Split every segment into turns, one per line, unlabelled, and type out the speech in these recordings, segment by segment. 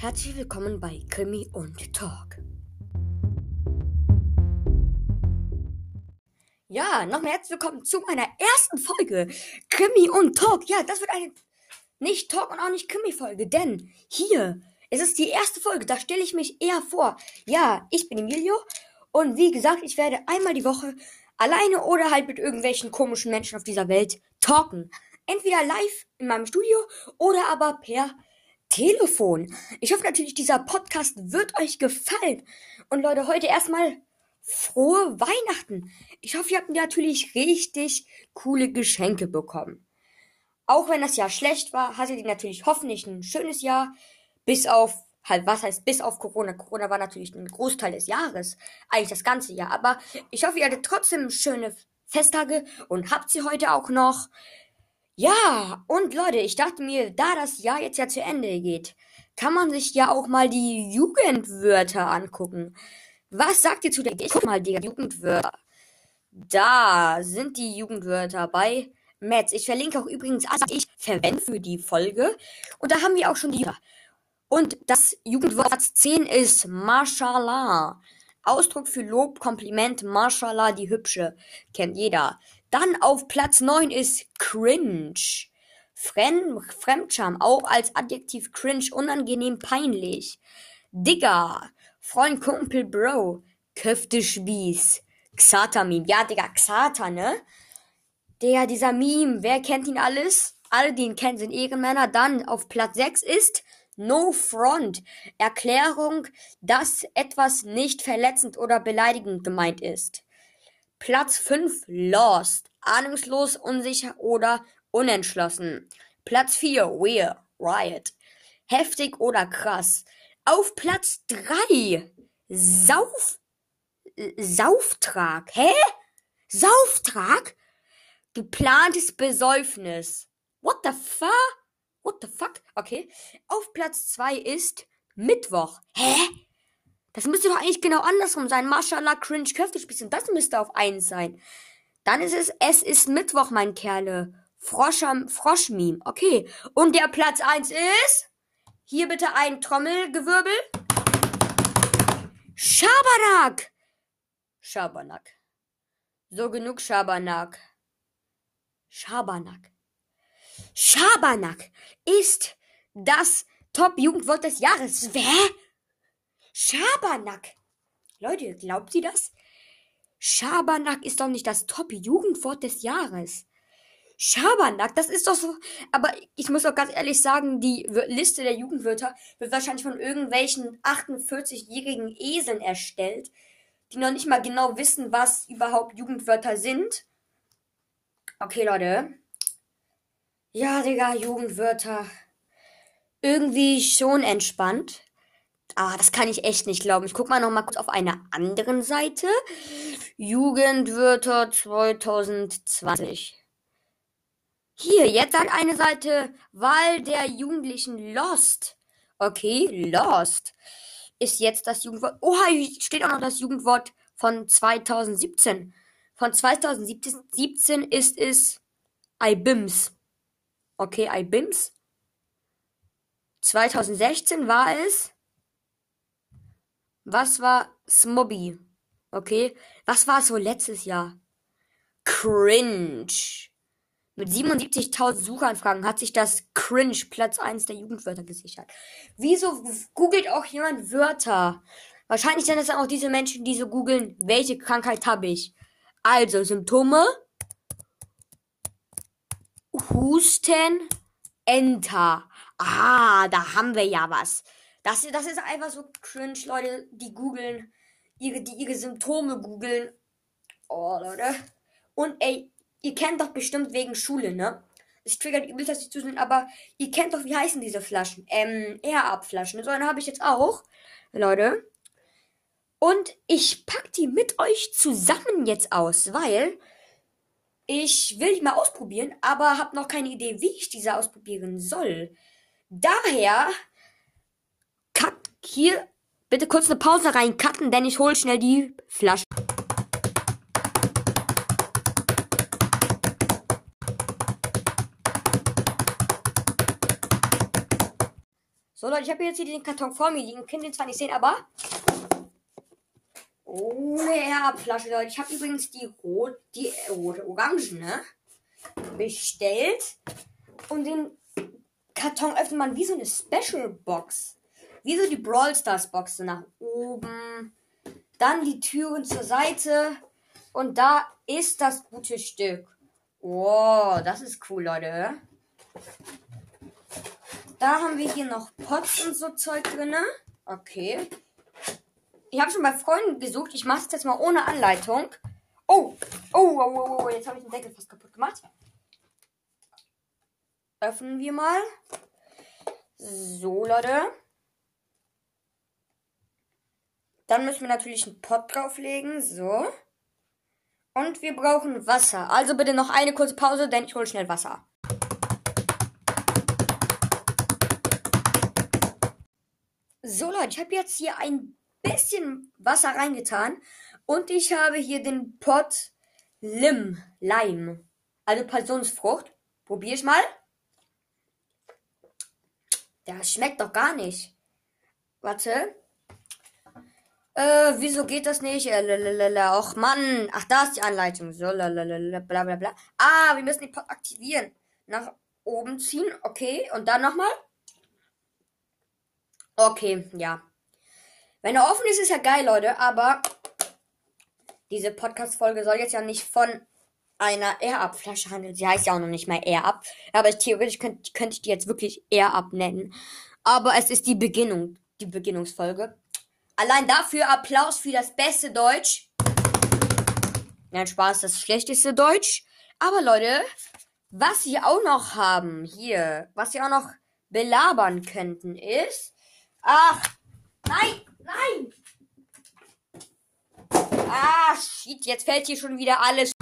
Herzlich willkommen bei Krimi und Talk. Ja, nochmal herzlich willkommen zu meiner ersten Folge Krimi und Talk. Ja, das wird eine nicht Talk und auch nicht Krimi-Folge, denn hier es ist die erste Folge, da stelle ich mich eher vor. Ja, ich bin Emilio und wie gesagt, ich werde einmal die Woche alleine oder halt mit irgendwelchen komischen Menschen auf dieser Welt talken. Entweder live in meinem Studio oder aber per Telefon. Ich hoffe natürlich, dieser Podcast wird euch gefallen. Und Leute, heute erstmal frohe Weihnachten. Ich hoffe, ihr habt natürlich richtig coole Geschenke bekommen. Auch wenn das Jahr schlecht war, hattet ihr natürlich hoffentlich ein schönes Jahr. Bis auf, halt, was heißt bis auf Corona? Corona war natürlich ein Großteil des Jahres. Eigentlich das ganze Jahr. Aber ich hoffe, ihr hattet trotzdem schöne Festtage und habt sie heute auch noch. Ja, und Leute, ich dachte mir, da das Jahr jetzt ja zu Ende geht, kann man sich ja auch mal die Jugendwörter angucken. Was sagt ihr zu der Ich guck mal die Jugendwörter. Da sind die Jugendwörter bei Metz. Ich verlinke auch übrigens alles, was ich verwende für die Folge. Und da haben wir auch schon die. Und das Jugendwort 10 ist Mashallah. Ausdruck für Lob, Kompliment, Mashallah, die Hübsche. Kennt jeder. Dann auf Platz 9 ist cringe. Fremd, Fremdscham, auch als Adjektiv cringe, unangenehm, peinlich. Digger, Freund, Kumpel, Bro, Köftespieß, Xata-Meme. Ja, Digga, Xata, ne? Der, dieser Meme, wer kennt ihn alles? Alle, die ihn kennen, sind Ehrenmänner. Dann auf Platz 6 ist No Front. Erklärung, dass etwas nicht verletzend oder beleidigend gemeint ist. Platz 5 Lost. Ahnungslos, unsicher oder unentschlossen. Platz 4 Weird. Riot. Heftig oder krass. Auf Platz 3 Sauf. Sauftrag. Hä? Sauftrag? Geplantes Besäufnis. What the fuck? What the fuck? Okay. Auf Platz 2 ist Mittwoch. Hä? Das müsste doch eigentlich genau andersrum sein. Mashallah, cringe, Köftespieß. Das müsste auf 1 sein. Dann ist es, es ist Mittwoch, mein Kerle. Froscham, Froschmeme. Okay. Und der Platz 1 ist? Hier bitte ein Trommelgewirbel. Schabernack. Schabernack. So genug Schabernack. Schabernack. Schabernack ist das Top-Jugendwort des Jahres. Wer? Schabernack. Leute, glaubt ihr das? Schabernack ist doch nicht das Top-Jugendwort des Jahres. Schabernack, das ist doch so. Aber ich muss auch ganz ehrlich sagen, die Liste der Jugendwörter wird wahrscheinlich von irgendwelchen 48-jährigen Eseln erstellt, die noch nicht mal genau wissen, was überhaupt Jugendwörter sind. Okay, Leute. Ja, Digga, Jugendwörter. Irgendwie schon entspannt. Ah, das kann ich echt nicht glauben. Ich guck mal noch mal kurz auf einer anderen Seite. Jugendwörter 2020. Hier, jetzt sagt eine Seite Wahl der Jugendlichen Lost. Okay, Lost ist jetzt das Jugendwort. Oha, hier steht auch noch das Jugendwort von 2017. Von 2017 ist es IBIMS. Okay, IBIMS. 2016 war es. Was war Smobby? Okay. Was war es so letztes Jahr? Cringe. Mit 77.000 Suchanfragen hat sich das Cringe Platz 1 der Jugendwörter gesichert. Wieso googelt auch jemand Wörter? Wahrscheinlich sind es dann auch diese Menschen, die so googeln, welche Krankheit habe ich. Also Symptome. Husten. Enter. Ah, da haben wir ja was. Das, das ist einfach so cringe, Leute, die googeln, ihre, die ihre Symptome googeln. Oh, Leute. Und ey, Ihr kennt doch bestimmt wegen Schule, ne? Es triggert übel, dass die zu sind, aber ihr kennt doch, wie heißen diese Flaschen? Ähm, Air-Up-Flaschen. So eine habe ich jetzt auch, Leute. Und ich pack die mit euch zusammen jetzt aus, weil ich will die mal ausprobieren, aber habe noch keine Idee, wie ich diese ausprobieren soll. Daher, hier, bitte kurz eine Pause reincutten, denn ich hole schnell die Flasche. So, Leute, ich habe jetzt hier den Karton vor mir liegen. Könnt ihr zwar nicht sehen, aber. Ohne Erbflasche, Leute. Ich habe übrigens die rot, die rote, orange, ne? Bestellt. Und den Karton öffnet man wie so eine Special Box. Wie so die Brawl Stars Box. So nach oben. Dann die Türen zur Seite. Und da ist das gute Stück. Wow, das ist cool, Leute. Da haben wir hier noch Pots und so Zeug drin. Okay. Ich habe schon bei Freunden gesucht. Ich mache es jetzt mal ohne Anleitung. Oh, oh, oh, oh, oh. jetzt habe ich den Deckel fast kaputt gemacht. Öffnen wir mal. So, Leute. Dann müssen wir natürlich einen Pot drauflegen. So. Und wir brauchen Wasser. Also bitte noch eine kurze Pause, denn ich hole schnell Wasser. So Leute, ich habe jetzt hier ein bisschen Wasser reingetan und ich habe hier den Pot Lim, Lime, also Passionsfrucht. Probier ich mal. Das schmeckt doch gar nicht. Warte. Äh, wieso geht das nicht? Äh, lalalala. Och Mann. Ach, da ist die Anleitung. So, lalalala, bla bla bla. Ah, wir müssen den Pot aktivieren. Nach oben ziehen. Okay. Und dann nochmal. Okay, ja. Wenn er offen ist, ist ja geil, Leute. Aber diese Podcast-Folge soll jetzt ja nicht von einer Air-Up-Flasche handeln. Sie heißt ja auch noch nicht mal Air-Up. Aber theoretisch könnte könnt ich die jetzt wirklich Air-Up nennen. Aber es ist die Beginnung, die Beginnungsfolge. Allein dafür Applaus für das beste Deutsch. Nein, Spaß, das schlechteste Deutsch. Aber Leute, was wir auch noch haben hier, was wir auch noch belabern könnten, ist, Ach, nein, nein. Ah, shit, jetzt fällt hier schon wieder alles.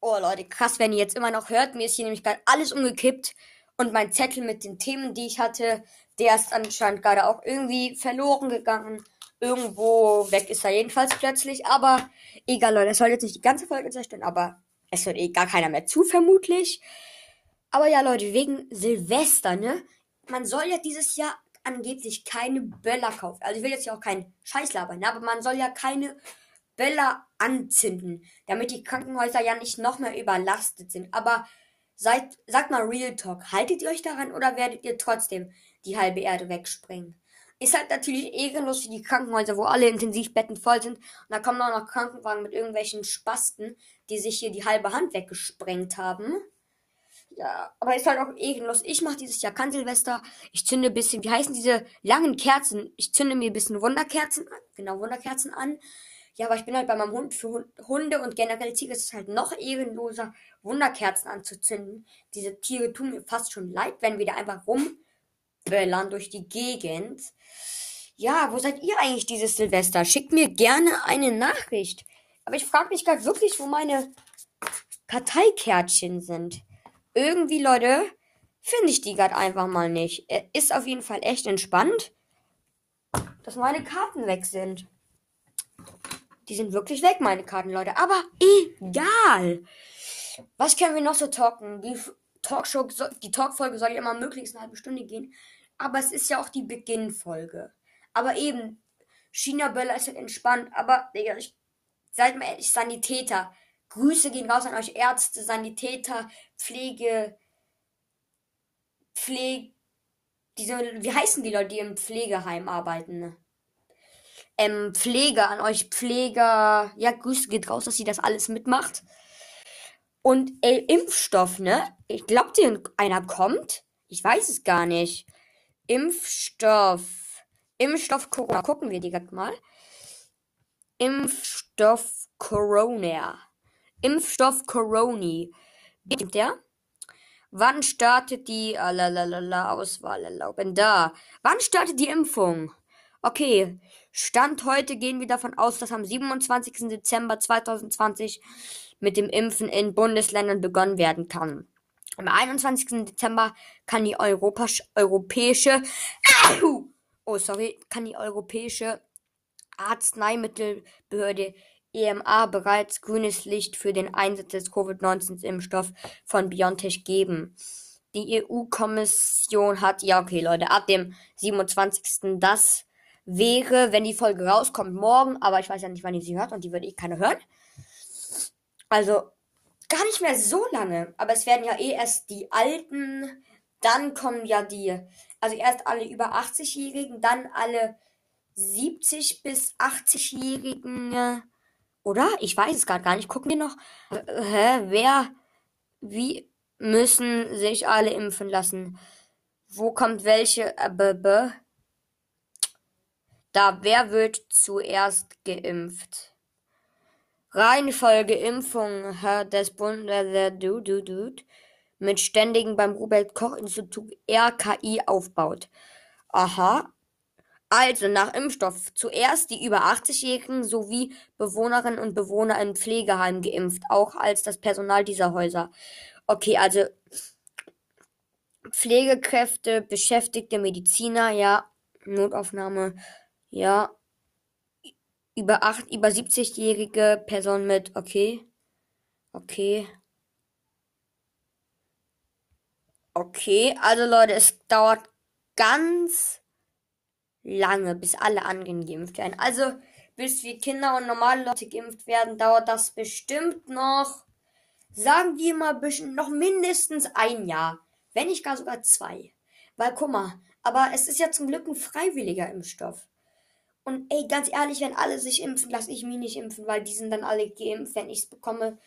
Oh Leute, krass, wenn ihr jetzt immer noch hört. Mir ist hier nämlich gerade alles umgekippt. Und mein Zettel mit den Themen, die ich hatte, der ist anscheinend gerade auch irgendwie verloren gegangen. Irgendwo weg ist er jedenfalls plötzlich. Aber egal, Leute, es soll jetzt nicht die ganze Folge zerstören, aber es hört eh gar keiner mehr zu, vermutlich. Aber ja, Leute, wegen Silvester, ne? Man soll ja dieses Jahr angeblich keine Böller kaufen. Also ich will jetzt ja auch keinen Scheiß labern, ne? aber man soll ja keine Böller anzünden, damit die Krankenhäuser ja nicht noch mehr überlastet sind. Aber seid, sagt mal Real Talk, haltet ihr euch daran oder werdet ihr trotzdem die halbe Erde wegspringen? Ist halt natürlich ehrenlos für die Krankenhäuser, wo alle Intensivbetten voll sind. Und da kommen auch noch Krankenwagen mit irgendwelchen Spasten, die sich hier die halbe Hand weggesprengt haben. Ja, aber ist halt auch ehrenlos. Ich mache dieses Jahr kein Silvester. Ich zünde ein bisschen, wie heißen diese langen Kerzen? Ich zünde mir ein bisschen Wunderkerzen an. Genau, Wunderkerzen an. Ja, aber ich bin halt bei meinem Hund für Hunde und generell Tiere ist es halt noch ehrenloser, Wunderkerzen anzuzünden. Diese Tiere tun mir fast schon leid, wenn wir da einfach rumböllern durch die Gegend. Ja, wo seid ihr eigentlich dieses Silvester? Schickt mir gerne eine Nachricht. Aber ich frage mich gerade wirklich, wo meine Karteikärtchen sind irgendwie, Leute, finde ich die gerade einfach mal nicht. Ist auf jeden Fall echt entspannt, dass meine Karten weg sind. Die sind wirklich weg, meine Karten, Leute. Aber egal. Was können wir noch so talken? Die Talkshow, die Talkfolge soll ja immer möglichst eine halbe Stunde gehen. Aber es ist ja auch die Beginnfolge. Aber eben, China Böller ist halt entspannt. Aber, Digga, ich, seid mal ehrlich, Sanitäter. Grüße gehen raus an euch Ärzte, Sanitäter, Pflege, Pflege, diese, wie heißen die Leute, die im Pflegeheim arbeiten? Ähm, Pflege an euch Pfleger. Ja, Grüße geht raus, dass sie das alles mitmacht. Und ey, Impfstoff, ne? Ich glaubt einer kommt? Ich weiß es gar nicht. Impfstoff. Impfstoff Corona. Gucken wir direkt mal. Impfstoff Corona. Impfstoff Coroni. Gibt der? Wann startet die alalala, Auswahl erlauben? Da. Wann startet die Impfung? Okay. Stand heute gehen wir davon aus, dass am 27. Dezember 2020 mit dem Impfen in Bundesländern begonnen werden kann. Am 21. Dezember kann die Europas europäische oh sorry, kann die europäische Arzneimittelbehörde EMA bereits grünes Licht für den Einsatz des Covid-19-Impfstoffs von BioNTech geben. Die EU-Kommission hat, ja okay Leute, ab dem 27. Das wäre, wenn die Folge rauskommt, morgen, aber ich weiß ja nicht, wann ihr sie hört und die würde eh keiner hören. Also gar nicht mehr so lange, aber es werden ja eh erst die alten, dann kommen ja die, also erst alle über 80-Jährigen, dann alle 70 bis 80-Jährigen, oder? Ich weiß es gerade gar nicht. Gucken wir noch, hä, wer, wie müssen sich alle impfen lassen? Wo kommt welche, äh, da wer wird zuerst geimpft? Reihenfolge Impfung des Bundes du, du, du, mit ständigen beim Robert Koch Institut RKI aufbaut. Aha. Also nach Impfstoff zuerst die über 80-Jährigen sowie Bewohnerinnen und Bewohner im Pflegeheim geimpft, auch als das Personal dieser Häuser. Okay, also Pflegekräfte, Beschäftigte, Mediziner, ja, Notaufnahme, ja. Über acht, über 70-jährige Person mit, okay. Okay. Okay, also Leute, es dauert ganz lange, bis alle anderen geimpft werden. Also, bis wir Kinder und normale Leute geimpft werden, dauert das bestimmt noch, sagen wir mal, noch mindestens ein Jahr. Wenn nicht gar sogar zwei. Weil, guck mal, aber es ist ja zum Glück ein freiwilliger Impfstoff. Und ey, ganz ehrlich, wenn alle sich impfen, lasse ich mich nicht impfen, weil die sind dann alle geimpft, wenn ich es bekomme.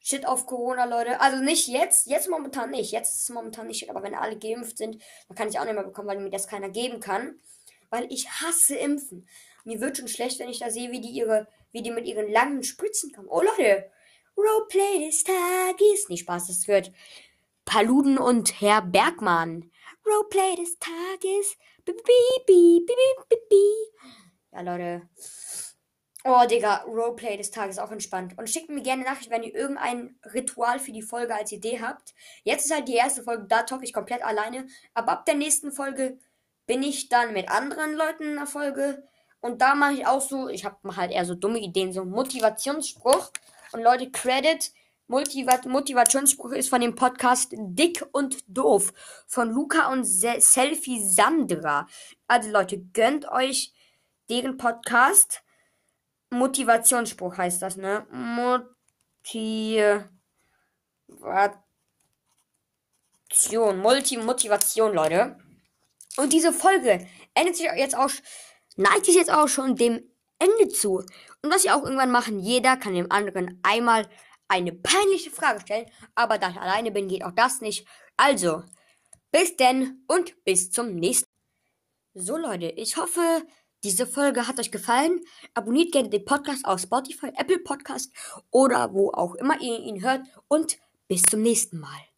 Shit auf Corona, Leute. Also nicht jetzt, jetzt momentan nicht. Jetzt ist es momentan nicht shit, aber wenn alle geimpft sind, dann kann ich auch nicht mehr bekommen, weil mir das keiner geben kann. Weil ich hasse Impfen. Mir wird schon schlecht, wenn ich da sehe, wie die ihre, wie die mit ihren langen Spritzen kommen. Oh Leute, Roleplay des Tages. Nicht Spaß, das gehört Paluden und Herr Bergmann. Roleplay des Tages. Ja, Leute. Oh, Digga, Roleplay des Tages auch entspannt. Und schickt mir gerne Nachricht, wenn ihr irgendein Ritual für die Folge als Idee habt. Jetzt ist halt die erste Folge, da talk ich komplett alleine. Aber ab der nächsten Folge bin ich dann mit anderen Leuten in der Folge. Und da mache ich auch so, ich habe halt eher so dumme Ideen, so Motivationsspruch. Und Leute, Credit Motivat Motivationsspruch ist von dem Podcast Dick und Doof von Luca und Se Selfie Sandra. Also Leute, gönnt euch deren Podcast. Motivationsspruch heißt das, ne? Motivation. Multi-Motivation, Leute. Und diese Folge endet sich jetzt auch, neigt sich jetzt auch schon dem Ende zu. Und was wir auch irgendwann machen, jeder kann dem anderen einmal eine peinliche Frage stellen, aber da ich alleine bin, geht auch das nicht. Also, bis denn und bis zum nächsten. So Leute, ich hoffe, diese Folge hat euch gefallen. Abonniert gerne den Podcast auf Spotify, Apple Podcast oder wo auch immer ihr ihn hört und bis zum nächsten Mal.